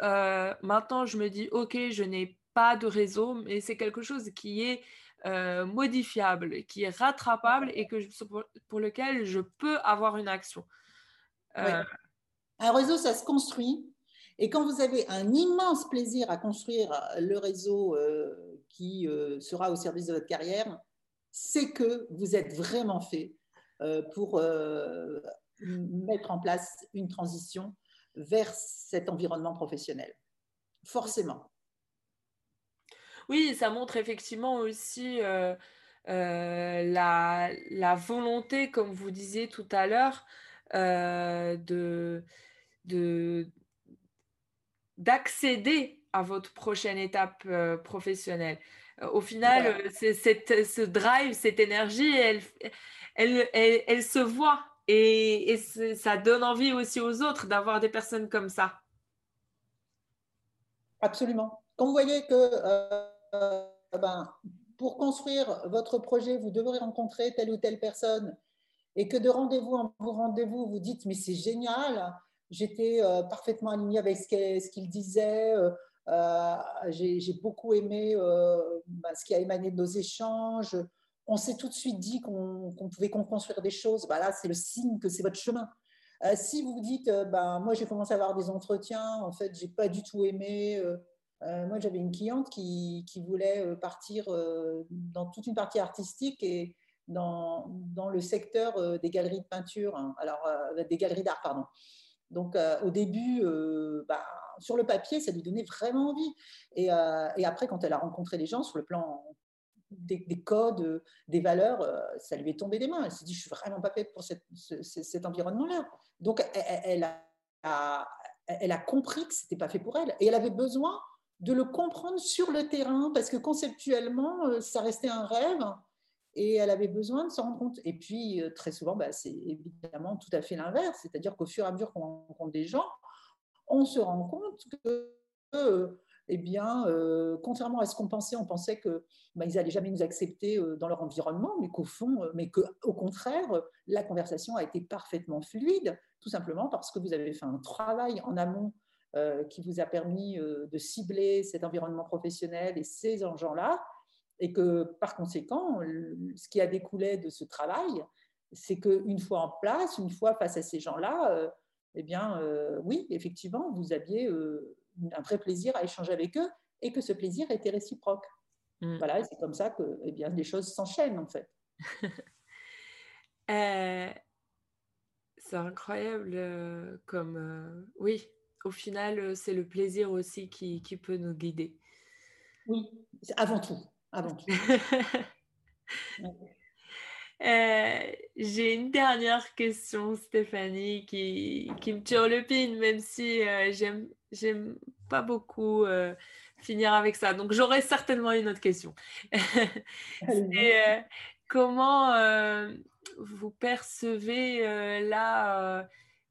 maintenant, je me dis ok, je n'ai pas de réseau, mais c'est quelque chose qui est euh, modifiable, qui est rattrapable et que pour, lequel je peux avoir une action. Euh, un réseau, ça se construit. Et quand vous avez un immense plaisir à construire le réseau euh, qui sera au service de votre carrière, c'est que vous êtes vraiment fait pour mettre en place une transition vers cet environnement professionnel. Forcément. Oui, ça montre effectivement aussi euh, euh, la, volonté, comme vous disiez tout à l'heure, euh, de, d'accéder à votre prochaine étape professionnelle. Au final, cette, ce drive, cette énergie, elle, elle, elle, se voit et, et ça donne envie aussi aux autres d'avoir des personnes comme ça. Absolument. Quand vous voyez que euh, ben, pour construire votre projet, vous devrez rencontrer telle ou telle personne. Et que de rendez-vous en rendez-vous, vous dites mais c'est génial, j'étais euh, parfaitement alignée avec ce qu'il disait, euh, j'ai beaucoup aimé ben, ce qui a émané de nos échanges, on s'est tout de suite dit qu'on pouvait construire des choses, ben là c'est le signe que c'est votre chemin. si vous dites, ben, moi j'ai commencé à avoir des entretiens, en fait j'ai pas du tout aimé, euh, moi, j'avais une cliente qui, voulait euh, partir euh, dans toute une partie artistique et dans, dans le secteur des galeries de peinture, hein. alors des galeries d'art, pardon. Donc, au début, bah, sur le papier, ça lui donnait vraiment envie. Et, et, après, quand elle a rencontré les gens sur le plan des, codes, des valeurs, ça lui est tombé des mains. Elle s'est dit, je suis vraiment pas faite pour cet environnement-là. Donc, elle, a, elle a compris que c'était pas fait pour elle. Et elle avait besoin de le comprendre sur le terrain, parce que conceptuellement, euh, ça restait un rêve et elle avait besoin de s'en rendre compte. Et puis, euh, très souvent, bah, c'est évidemment tout à fait l'inverse, c'est-à-dire qu'au fur et à mesure qu'on rencontre des gens, on se rend compte que, euh, eh bien, contrairement à ce qu'on pensait, on pensait que bah, ils n'allaient jamais nous accepter dans leur environnement, mais qu'au fond, mais qu'au contraire, la conversation a été parfaitement fluide, tout simplement parce que vous avez fait un travail en amont qui vous a permis euh, de cibler cet environnement professionnel et ces gens-là, et que par conséquent, ce qui a découlé de ce travail, c'est qu'une fois en place, une fois face à ces gens-là, euh, eh bien, oui, effectivement, vous aviez un vrai plaisir à échanger avec eux et que ce plaisir était réciproque. Mm. Voilà, c'est comme ça que eh bien, les choses s'enchaînent en fait. Euh, c'est incroyable euh, comme... Euh, oui, au final, c'est le plaisir aussi qui, qui, peut nous guider. Oui, avant tout. Avant tout. J'ai une dernière question, Stéphanie, qui, qui me tire le pin, même si j'aime, j'aime pas beaucoup finir avec ça. Donc, j'aurai certainement une autre question. C'est comment vous percevez euh, là euh,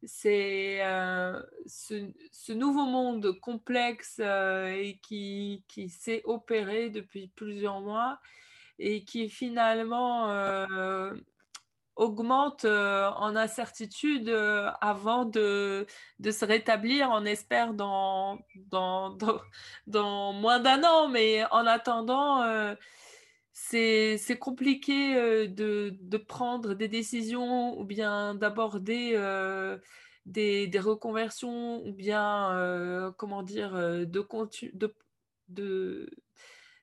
c'est euh, ce, nouveau monde complexe et qui, qui s'est opéré depuis plusieurs mois et qui finalement augmente en incertitude avant de, de, se rétablir, on espère, dans, dans, dans moins d'un an. Mais en attendant, c'est compliqué euh, de, de, prendre des décisions ou bien d'aborder euh, des, des, reconversions ou bien, euh, comment dire, de, de, de,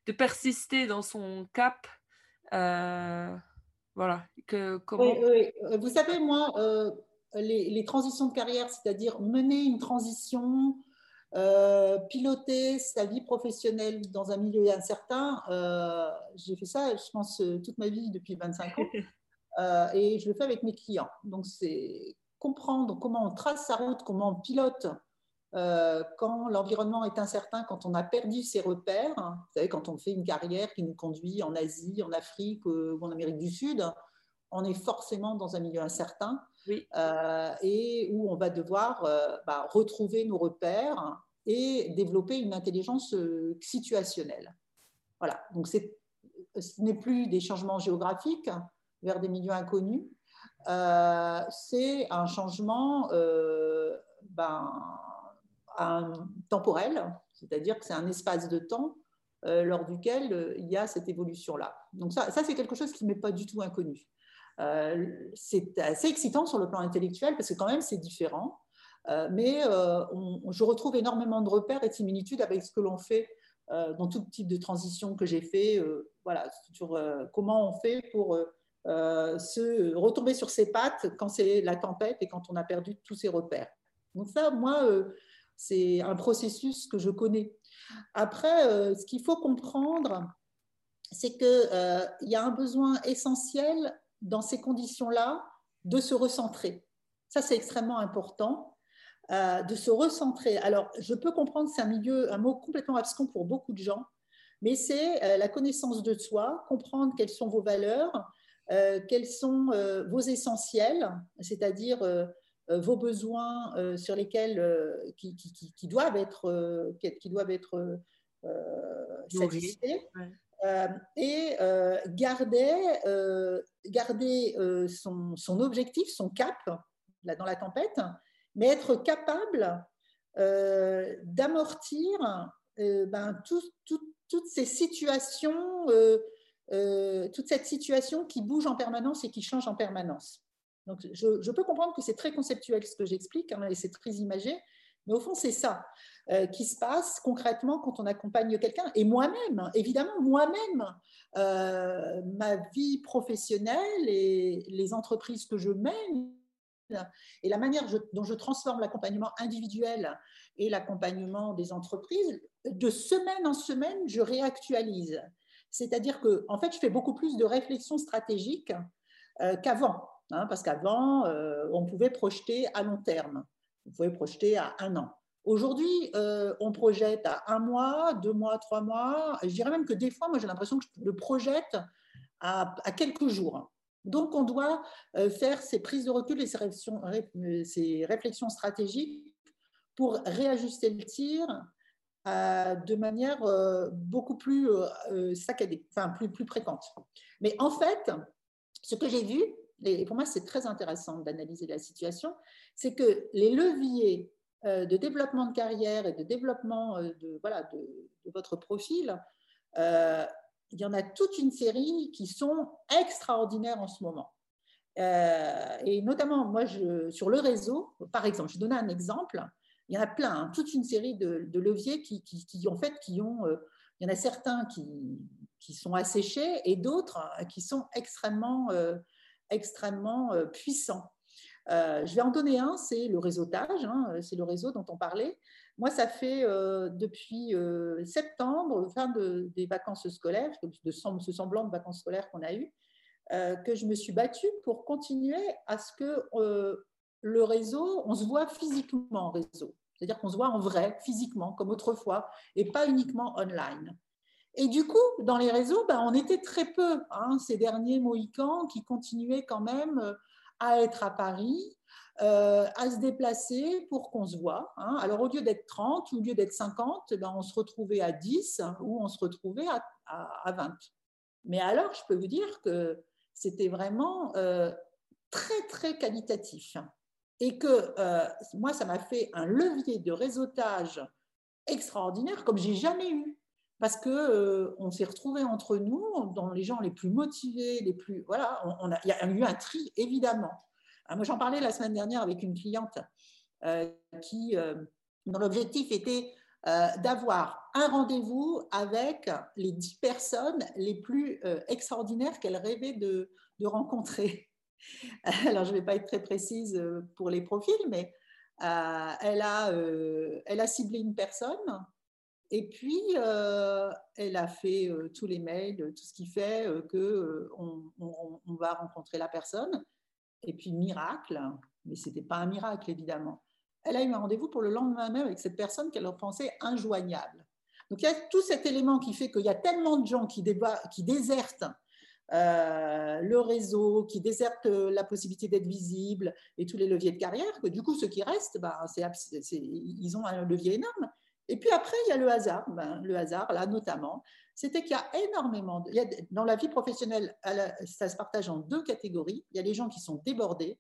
de, persister dans son cap. voilà. Que, comment... oui, oui. Vous savez, moi, les, les, transitions de carrière, c'est-à-dire mener une transition euh, piloter sa vie professionnelle dans un milieu incertain, euh, j'ai fait ça, je pense, euh, toute ma vie depuis 25 ans. et je le fais avec mes clients. Donc, c'est comprendre comment on trace sa route, comment on pilote quand l'environnement est incertain, quand on a perdu ses repères. Vous savez, quand on fait une carrière qui nous conduit en Asie, en Afrique ou en Amérique du Sud, on est forcément dans un milieu incertain euh, et où on va devoir euh, bah, retrouver nos repères et développer une intelligence euh, situationnelle. Voilà, donc ce n'est plus des changements géographiques vers des milieux inconnus, c'est un changement ben, temporel, c'est-à-dire que c'est un espace de temps lors duquel il y a cette évolution-là. Donc ça, ça c'est quelque chose qui m'est pas du tout inconnu. Euh, c'est assez excitant sur le plan intellectuel parce que quand même c'est différent. Euh, mais euh, je retrouve énormément de repères et de similitudes avec ce que l'on fait dans tout type de transition que j'ai fait. voilà, sur comment on fait pour se retomber sur ses pattes quand c'est la tempête et quand on a perdu tous ses repères. Donc ça, moi, c'est un processus que je connais. Après, ce qu'il faut comprendre, c'est qu'il y a un besoin essentiel dans ces conditions-là, de se recentrer. Ça, c'est extrêmement important, euh, de se recentrer. Alors, je peux comprendre, c'est un milieu, un mot complètement abscon pour beaucoup de gens, mais c'est euh, la connaissance de soi, comprendre quelles sont vos valeurs, euh, quels sont vos essentiels, c'est-à-dire vos besoins sur lesquels qui, qui, doivent être, qui doivent être satisfaits. Et euh, garder, euh, son, objectif, son cap là, dans la tempête, mais être capable d'amortir ben, toutes ces situations, toute cette situation qui bouge en permanence et qui change en permanence. Donc, je, je peux comprendre que c'est très conceptuel ce que j'explique, hein, et c'est très imagé, mais au fond, c'est ça. Euh, qui se passe concrètement quand on accompagne quelqu'un. Et moi-même, évidemment, moi-même, euh, ma vie professionnelle et les entreprises que je mène et la manière dont je transforme l'accompagnement individuel et l'accompagnement des entreprises, de semaine en semaine, je réactualise. C'est-à-dire que, en fait, je fais beaucoup plus de réflexion stratégique euh, qu'avant, hein, parce qu'avant, on pouvait projeter à long terme, on pouvait projeter à un an. Aujourd'hui, euh, on projette à un mois, deux mois, trois mois. Je dirais même que des fois, moi, j'ai l'impression que je le projette à, quelques jours. Donc, on doit euh, faire ces prises de recul et ces réflexions, réflexions stratégiques pour réajuster le tir euh, de manière beaucoup plus saccadée, enfin plus, plus fréquente. Mais en fait, ce que j'ai vu, et pour moi c'est très intéressant d'analyser la situation, c'est que les leviers euh, de développement de carrière et de développement euh, de, votre profil, euh, il y en a toute une série qui sont extraordinaires en ce moment. et notamment, moi, sur le réseau, par exemple, je donne un exemple. Il y en a plein, hein, toute une série de, leviers qui, en fait, qui ont. Il y en a certains qui, qui sont asséchés et d'autres qui sont extrêmement, extrêmement puissants. je vais en donner un, c'est le réseautage, hein, c'est le réseau dont on parlait. Moi, ça fait depuis septembre, fin de, des vacances scolaires, de ce semblant de vacances scolaires qu'on a euh, que je me suis battue pour continuer à ce que euh, le réseau, on se voit physiquement en réseau. C'est-à-dire qu'on se voit en vrai, physiquement, comme autrefois, et pas uniquement online. Et du coup, dans les réseaux, ben, on était très peu, hein, ces derniers Mohicans qui continuaient quand même euh, à être à Paris, à se déplacer pour qu'on se voit. Hein. Alors, au lieu d'être 30, au lieu d'être 50, ben, on se retrouvait à 10 ou on se retrouvait à, à 20. Mais alors, je peux vous dire que c'était vraiment euh, très, très qualitatif. Et que euh, moi, ça m'a fait un levier de réseautage extraordinaire comme j'ai jamais eu. Parce que euh, on s'est retrouvés entre nous, dans les gens les plus motivés, les plus voilà, il y a eu un tri évidemment. Ah, moi, j'en parlais la semaine dernière avec une cliente qui, dont l'objectif était d'avoir un rendez-vous avec les dix personnes les plus extraordinaires qu'elle rêvait de, rencontrer. Alors, je ne vais pas être très précise pour les profils, mais elle, a, elle a ciblé une personne et puis elle a fait tous les mails, tout ce qui fait que on, va rencontrer la personne. Et puis, miracle, mais ce n'était pas un miracle évidemment elle a eu un rendez-vous pour le lendemain même avec cette personne qu'elle pensait injoignable. Donc il y a tout cet élément qui fait qu'il y a tellement de gens qui, qui désertent euh, le réseau, qui désertent la possibilité d'être visible et tous les leviers de carrière, que du coup, ceux qui restent, bah, ils ont un levier énorme. Et puis après, il y a le hasard. Ben, le hasard, là notamment, c'était qu'il y a énormément, dans la vie professionnelle, ça se partage en deux catégories. Il y a les gens qui sont débordés,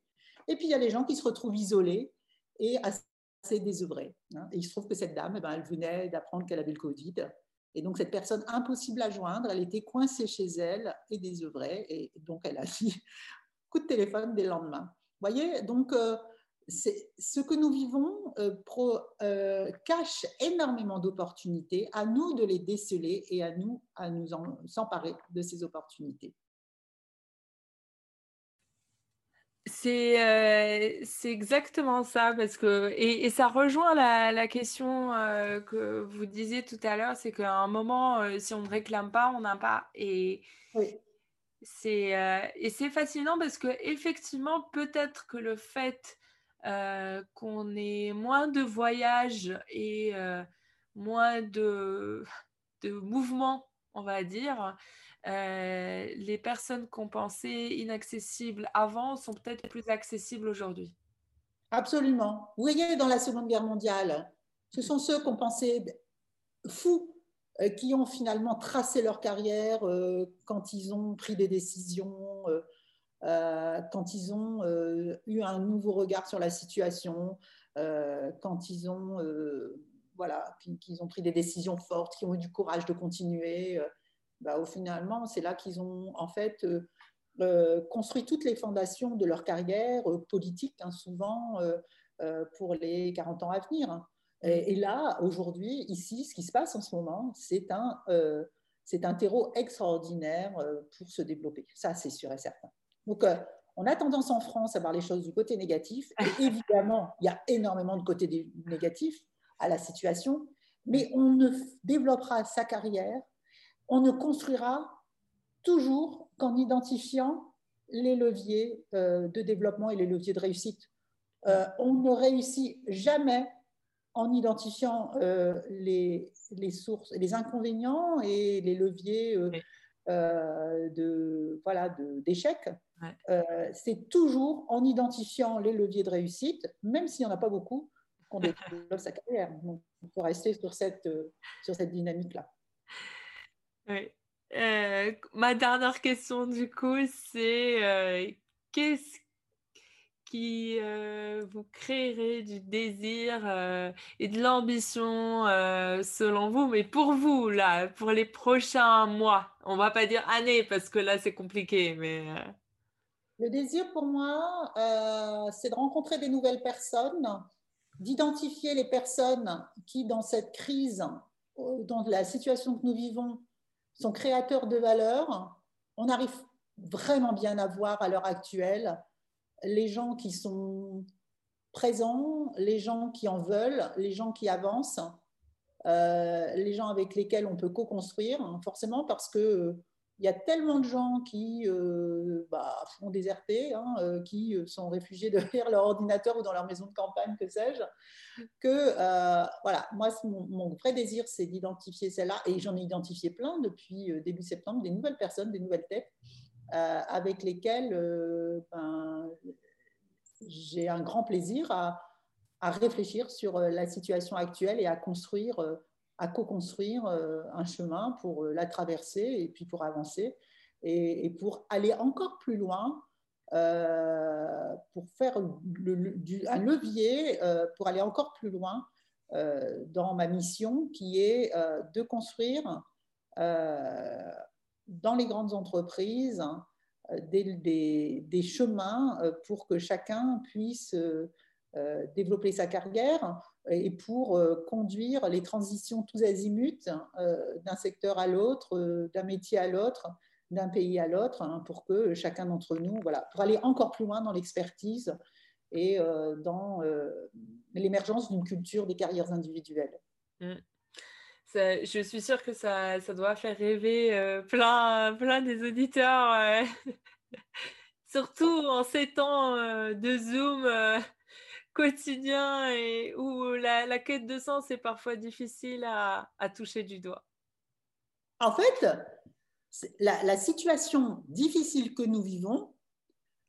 et puis il y a les gens qui se retrouvent isolés et assez désœuvrée. Hein. Et il se trouve que cette dame, eh ben, elle venait d'apprendre qu'elle avait le Covid. Et donc, cette personne impossible à joindre, elle était coincée chez elle et désœuvrée. Et donc, elle a dit coup de téléphone dès le lendemain. Vous voyez, donc, euh, ce que nous vivons euh, euh, cache énormément d'opportunités. À nous de les déceler et à nous à nous s'emparer de ces opportunités. Euh, c'est exactement ça, parce que, et, ça rejoint la, question que vous disiez tout à l'heure, c'est qu'à un moment, si on ne réclame pas, on n'a pas. Et c'est et c'est fascinant parce que effectivement, peut-être que le fait qu'on ait moins de voyages et moins de, mouvements, on va dire, euh, les personnes qu'on pensait inaccessibles avant sont peut-être plus accessibles aujourd'hui. Absolument. Vous voyez, dans la Seconde Guerre mondiale, ce sont ceux qu'on pensait fous euh, qui ont finalement tracé leur carrière euh, quand ils ont pris des décisions, quand ils ont eu un nouveau regard sur la situation, quand ils ont, voilà, qu'ils ont pris des décisions fortes, qui ont eu du courage de continuer bah, au finalement, c'est là qu'ils ont en fait euh, euh, construit toutes les fondations de leur carrière euh, politique, hein, souvent pour les 40 ans à venir. Hein. Et, là, aujourd'hui, ici, ce qui se passe en ce moment, c'est un, c'est un terreau extraordinaire pour se développer. Ça, c'est sûr et certain. Donc, on a tendance en France à voir les choses du côté négatif. Et évidemment, il y a énormément de côtés négatifs à la situation, mais on ne développera sa carrière on ne construira toujours qu'en identifiant les leviers euh, de développement et les leviers de réussite. Euh, on ne réussit jamais en identifiant euh, les, sources, les inconvénients et les leviers de voilà d'échecs. C'est toujours en identifiant les leviers de réussite, même s'il n'y en a pas beaucoup, qu'on développe sa carrière. il faut rester sur cette, sur cette dynamique-là. Euh, ma dernière question, du coup, c'est euh, qu'est-ce qui euh, vous créerait du désir et de l'ambition selon vous, mais pour vous, là, pour les prochains mois On va pas dire années parce que là, c'est compliqué, mais. Le désir pour moi, c'est de rencontrer des nouvelles personnes d'identifier les personnes qui, dans cette crise, dans la situation que nous vivons, sont créateurs de valeur. On arrive vraiment bien à voir à l'heure actuelle les gens qui sont présents, les gens qui en veulent, les gens qui avancent, euh, les gens avec lesquels on peut co-construire, hein, forcément parce que il y a tellement de gens qui euh, bah, font des hein, euh, qui sont réfugiés derrière leur ordinateur ou dans leur maison de campagne, que sais-je, que voilà, moi, mon, vrai désir, c'est d'identifier celle-là, et j'en ai identifié plein depuis début septembre, des nouvelles personnes, des nouvelles têtes, avec lesquelles ben, j'ai un grand plaisir à, réfléchir sur euh, la situation actuelle et à construire, euh, à co-construire euh, un chemin pour la traverser et puis pour avancer et, pour aller encore plus loin, pour faire un levier pour aller encore plus loin dans ma mission qui est de construire dans les grandes entreprises des, des, chemins euh, pour que chacun puisse euh, euh, développer sa carrière et pour conduire les transitions tous azimuts d'un secteur à l'autre, d'un métier à l'autre, d'un pays à l'autre, hein, pour que chacun d'entre nous, voilà, pour aller encore plus loin dans l'expertise et dans l'émergence d'une culture des carrières individuelles. Mmh. Je suis sûre que ça, ça doit faire rêver plein, plein des auditeurs Surtout en ces temps euh, de Zoom euh, quotidien et où la, quête de sens est parfois difficile à, toucher du doigt. En fait, la, situation difficile que nous vivons,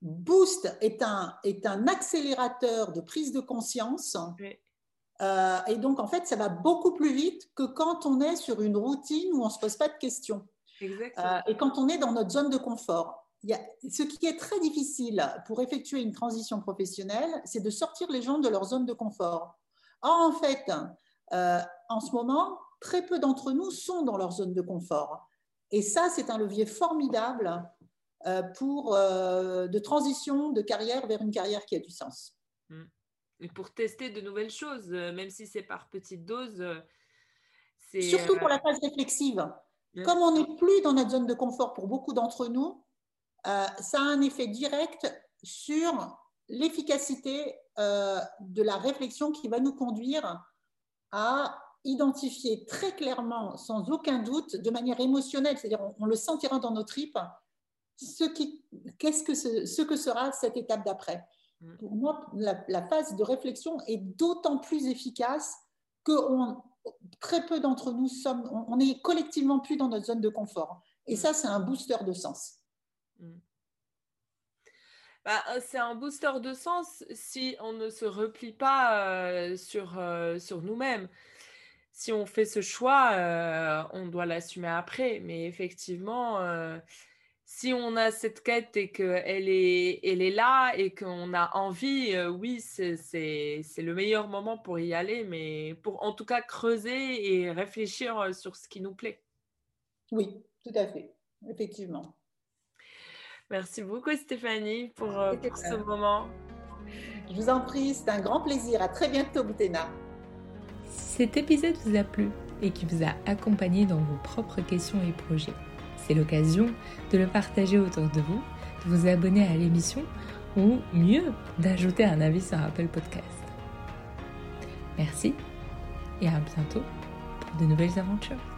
Boost est un, est un accélérateur de prise de conscience. Euh, et donc, en fait, ça va beaucoup plus vite que quand on est sur une routine où on ne se pose pas de questions. et quand on est dans notre zone de confort ce qui est très difficile pour effectuer une transition professionnelle, c'est de sortir les gens de leur zone de confort. Or, en fait, euh, en ce moment, très peu d'entre nous sont dans leur zone de confort. Et ça, c'est un levier formidable euh, pour euh, de transition de carrière vers une carrière qui a du sens. Mmh. Pour tester de nouvelles choses, même si c'est par petites doses. Surtout pour la phase réflexive. Comme on n'est plus dans notre zone de confort pour beaucoup d'entre nous, euh, ça a un effet direct sur l'efficacité euh, de la réflexion qui va nous conduire à identifier très clairement, sans aucun doute, de manière émotionnelle, c'est-à-dire on, le sentira dans nos tripes, ce, qui, qu'est-ce que ce, que sera cette étape d'après. Mm. Pour moi, la, phase de réflexion est d'autant plus efficace que très peu d'entre nous sommes, on, on est collectivement plus dans notre zone de confort. Et mm. ça, c'est un booster de sens. Mm. Bah, euh, c'est un booster de sens si on ne se replie pas euh, sur, euh, sur nous-mêmes. Si on fait ce choix, on doit l'assumer après. Mais effectivement, si on a cette quête et qu'elle est, elle est là et qu'on a envie, oui, c'est, le meilleur moment pour y aller, mais pour en tout cas creuser et réfléchir sur ce qui nous plaît. Oui, tout à fait, effectivement. Merci beaucoup Stéphanie pour, euh, ce moment. Je vous en prie, c'est un grand plaisir. À très bientôt, Boutena. Si cet épisode vous a plu et qui vous a accompagné dans vos propres questions et projets, l'occasion de le partager autour de vous, de vous abonner à l'émission ou mieux, d'ajouter un avis sur Apple Podcast. Merci et à bientôt pour de nouvelles aventures.